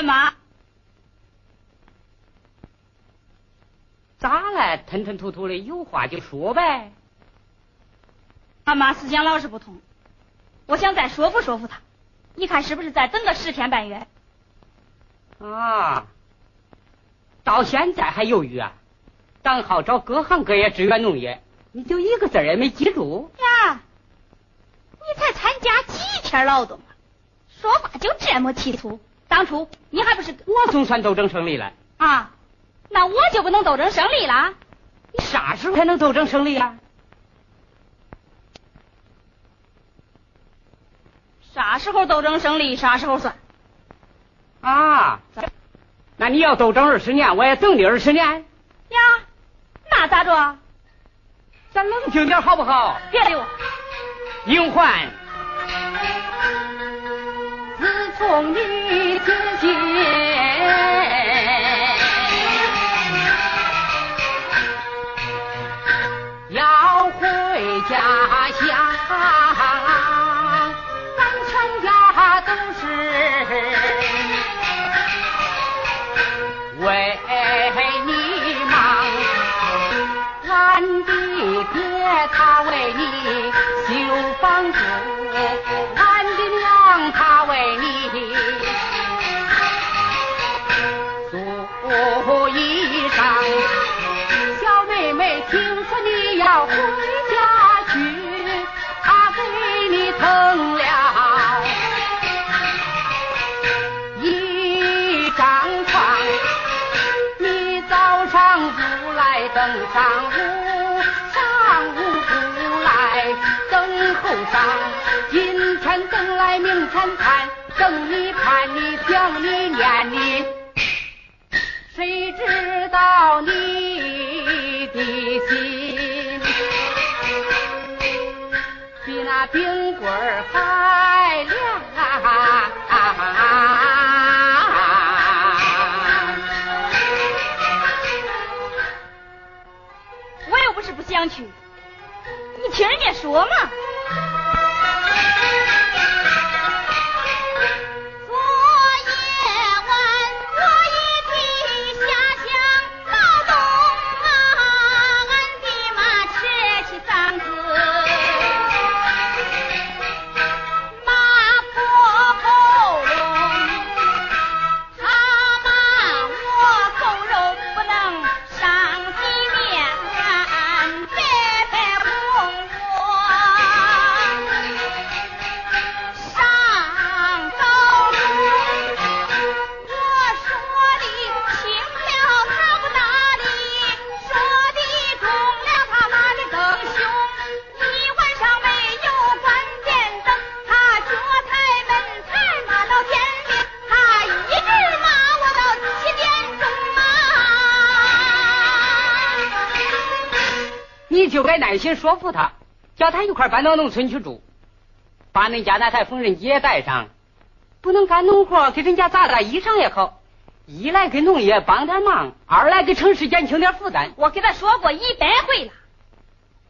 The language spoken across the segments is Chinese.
干嘛？咋了？吞吞吐吐的，有话就说呗。俺妈思想老是不通，我想再说服说服她。你看是不是再等个十天半月？啊，到现在还犹豫啊？党号找各行各业支援农业，你就一个字也没记住呀？你才参加几天劳动啊？说话就这么提粗？当初你还不是我总算斗争胜利了啊？那我就不能斗争胜利了？你啥时候才能斗争胜利啊？啥时候斗争胜利，啥时候算？啊，那你要斗争二十年，我也等你二十年。呀，那咋着？咱冷静点好不好？别理我。英焕，自从你自己。上午，上午不来等后晌，今天等来明天看，等你盼你想你念你，谁知道你的心比？那冰棍儿还凉，啊想去，你听人家说嘛。心说服他，叫他一块搬到农村去住，把恁家那台缝纫机也带上，不能干农活，给人家打打衣裳也好。一来给农业帮点忙，二来给城市减轻点负担。我给他说过一百回了。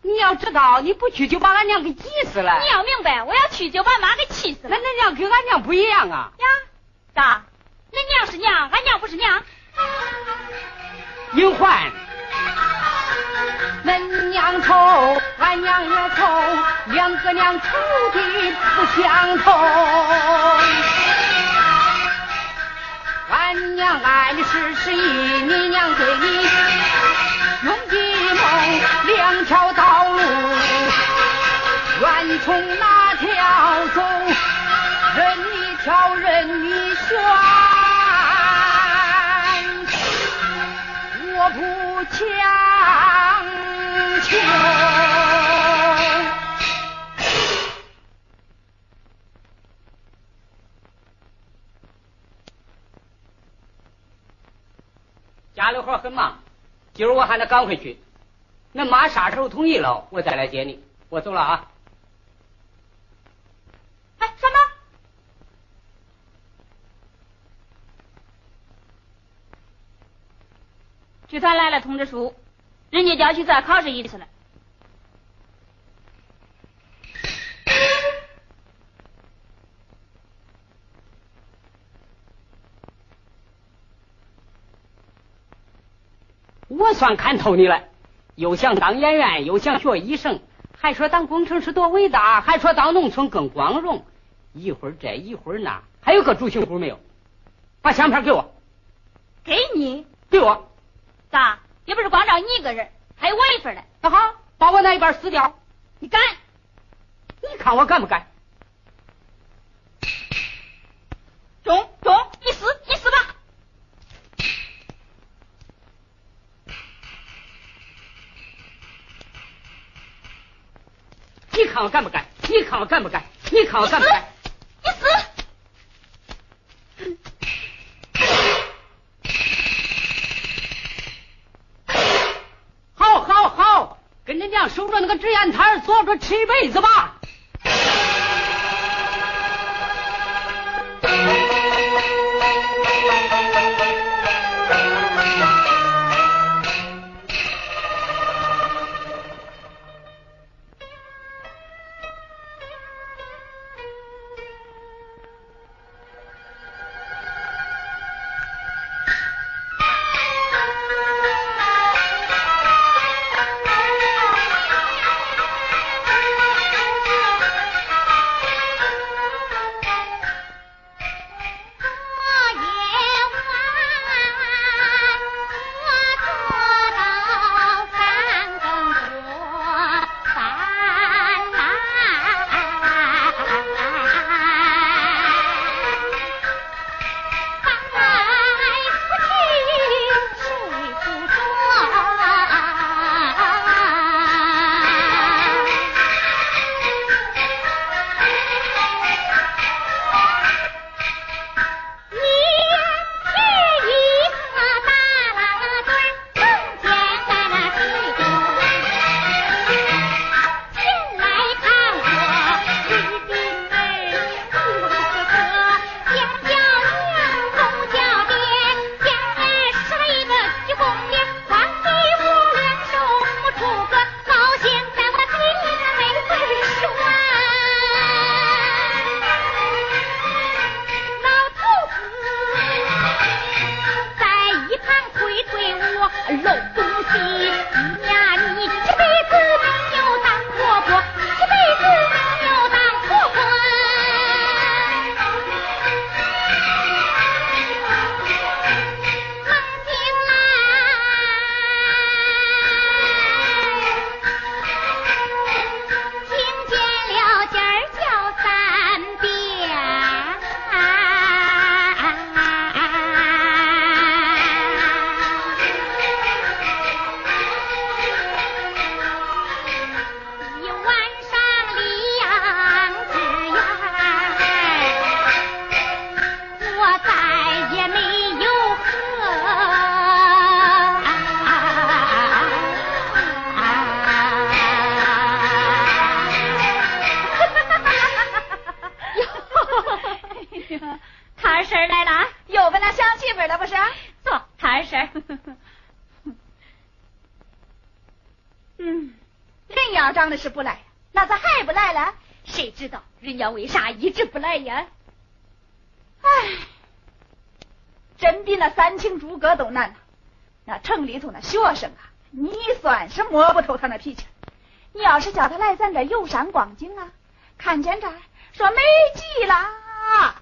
你要知道，你不去就把俺娘给急死了。你要明白，我要去就把妈给气死了。那恁娘跟俺娘不一样啊。呀，咋？恁娘是娘，俺娘不是娘。英焕。恁娘愁，俺娘也愁，两个娘愁的不相同。俺娘爱的是十一，你娘对你用计谋，两条道路，愿从哪条走，任你挑，任你选，我不强。家里活很忙，今儿我还得赶回去。恁妈啥时候同意了，我再来接你。我走了啊！哎，什么？剧团来了通知书，人家叫去再考试一次了。我算看透你了，又想当演员，又想学医生，还说当工程师多伟大，还说当农村更光荣。一会儿这一会儿那，还有个主心骨没有？把相片给我。给你？给我。咋？也不是光找你一个人，还有我一份呢。那好，把我那一半撕掉。你敢？你看我敢不敢？中中，你撕，你撕吧。你看我敢不敢？你看我敢不敢？你看我敢不敢？你死！好，好，好，跟着娘守着那个纸烟摊坐着吃一辈子吧。为啥一直不来呀？哎，真比那三清诸葛都难呐！那城里头那学生啊，你算是摸不透他那脾气。你要是叫他来咱这游山逛景啊，看见这儿说美极了，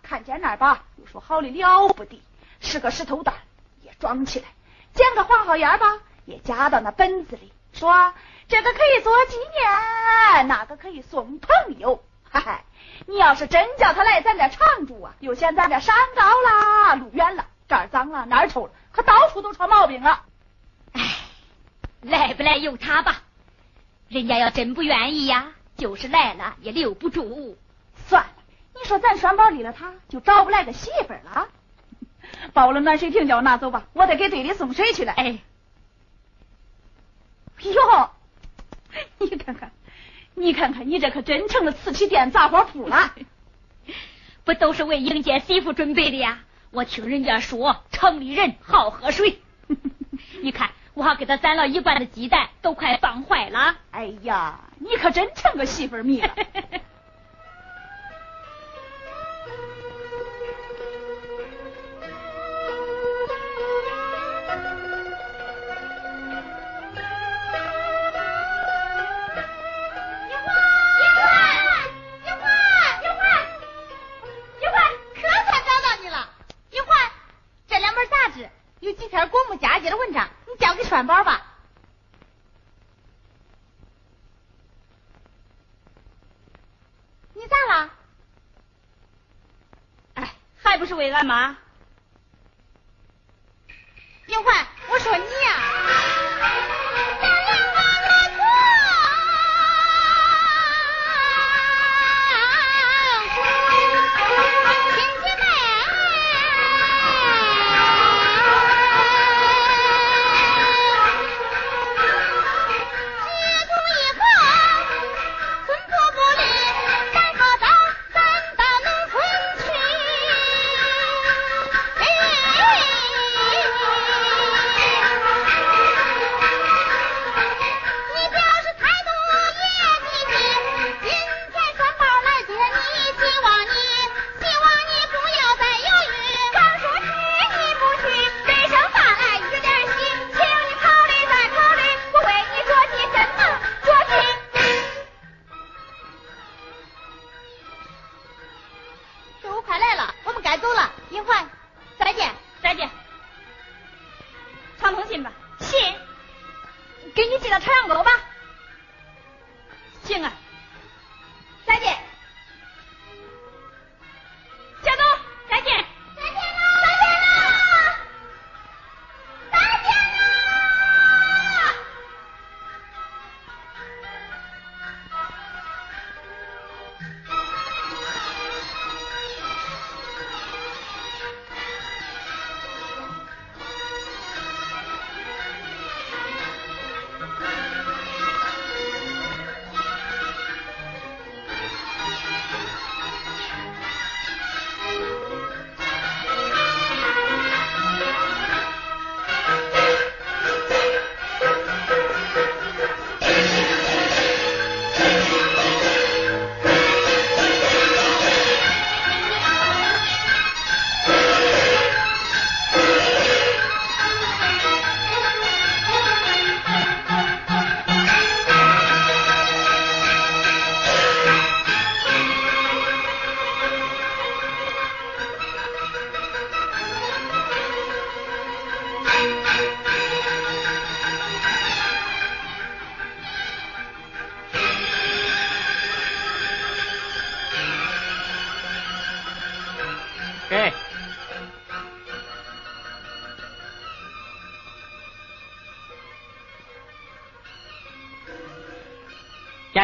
看见那儿吧又说好的了不得，是个石头蛋，也装起来，捡个黄花眼吧，也夹到那本子里，说这个可以做纪念，那个可以送朋友。嗨嗨，你要是真叫他来咱这常住啊，又嫌咱这山高啦，路远了，这儿脏了，那儿臭了，可到处都出毛病了。哎，来不来由他吧，人家要真不愿意呀，就是来了也留不住。算了，你说咱栓宝离了他，就找不来个媳妇了。包了暖水瓶，叫我拿走吧，我得给队里送水去了。哎，哟，你看看。你看看，你这可真成了瓷器店杂货铺了，不都是为迎接媳妇准备的呀？我听人家说，城里人好喝水。你看，我还给他攒了一罐的鸡蛋，都快放坏了。哎呀，你可真成个媳妇迷了。干嘛？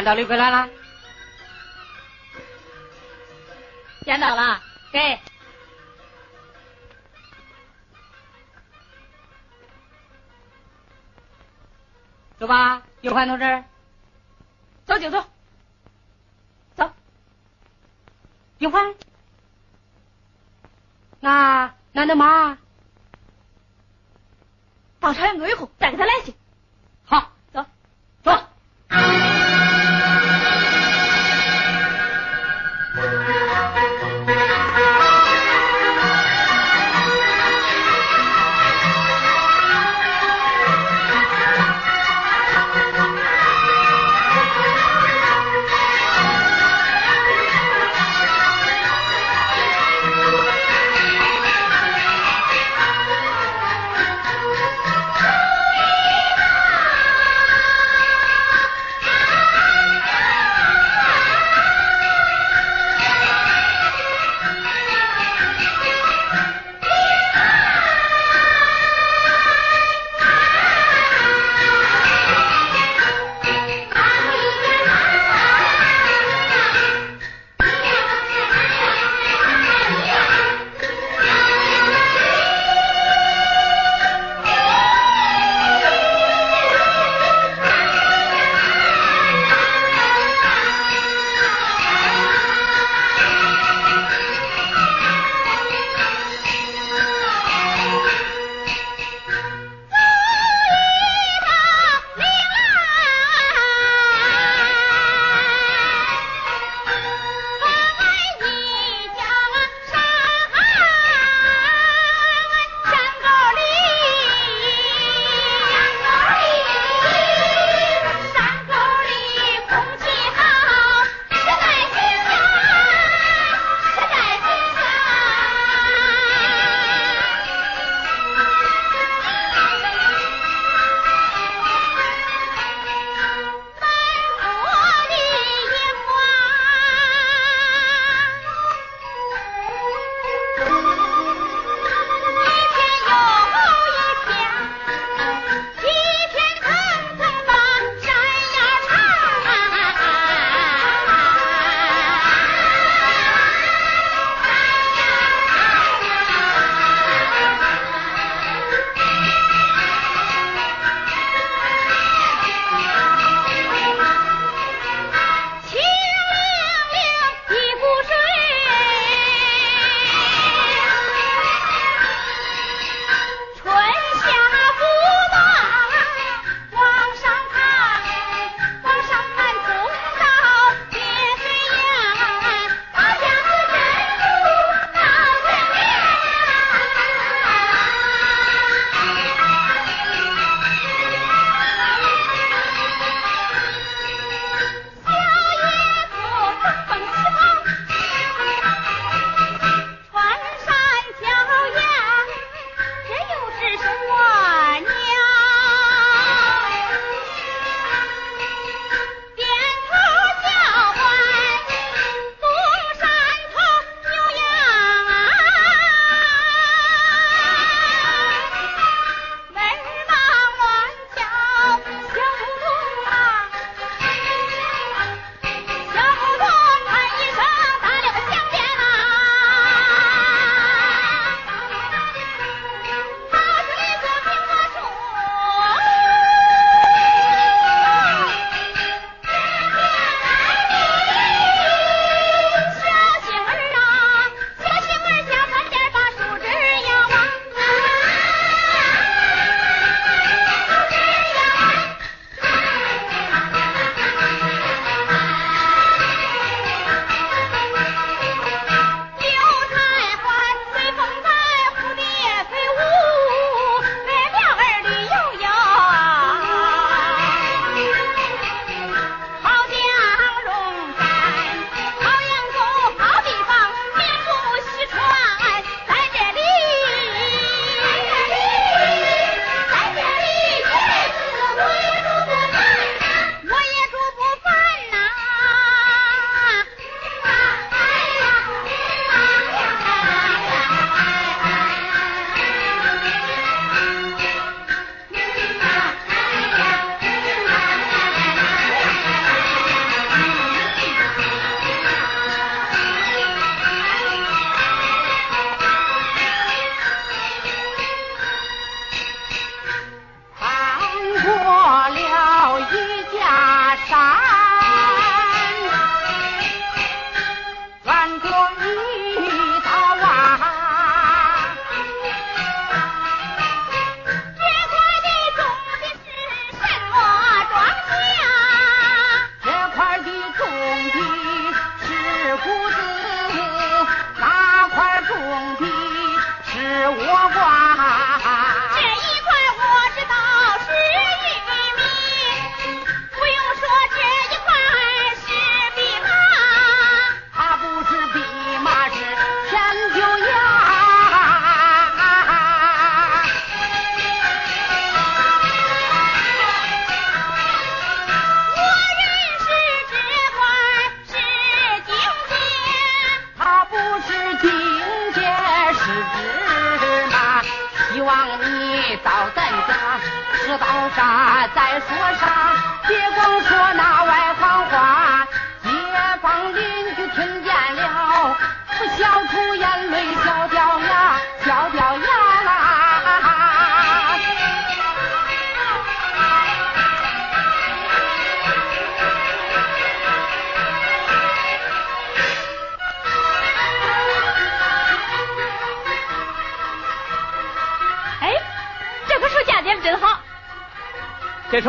见到刘桂兰了，见到了，给，走吧，有欢同志，走就走，走，有欢，那那的妈，到朝阳沟以后再给他来信。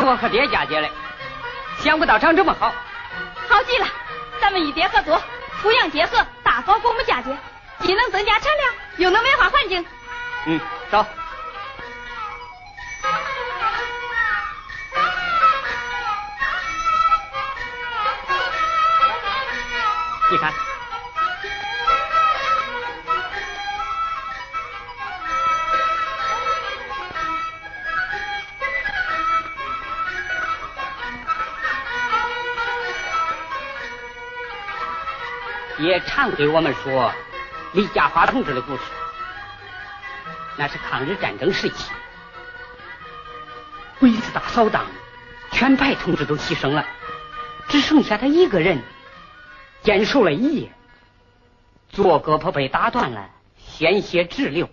我和爹嫁接的，想不到长这么好，好极了！咱们与爹合作，抚养结合，大方给我们嫁接，既能增加产量，又能美化环境。嗯，走。你看。也常给我们说李家华同志的故事，那是抗日战争时期，鬼子大扫荡，全排同志都牺牲了，只剩下他一个人坚守了一夜，左胳膊被打断了，鲜血直流。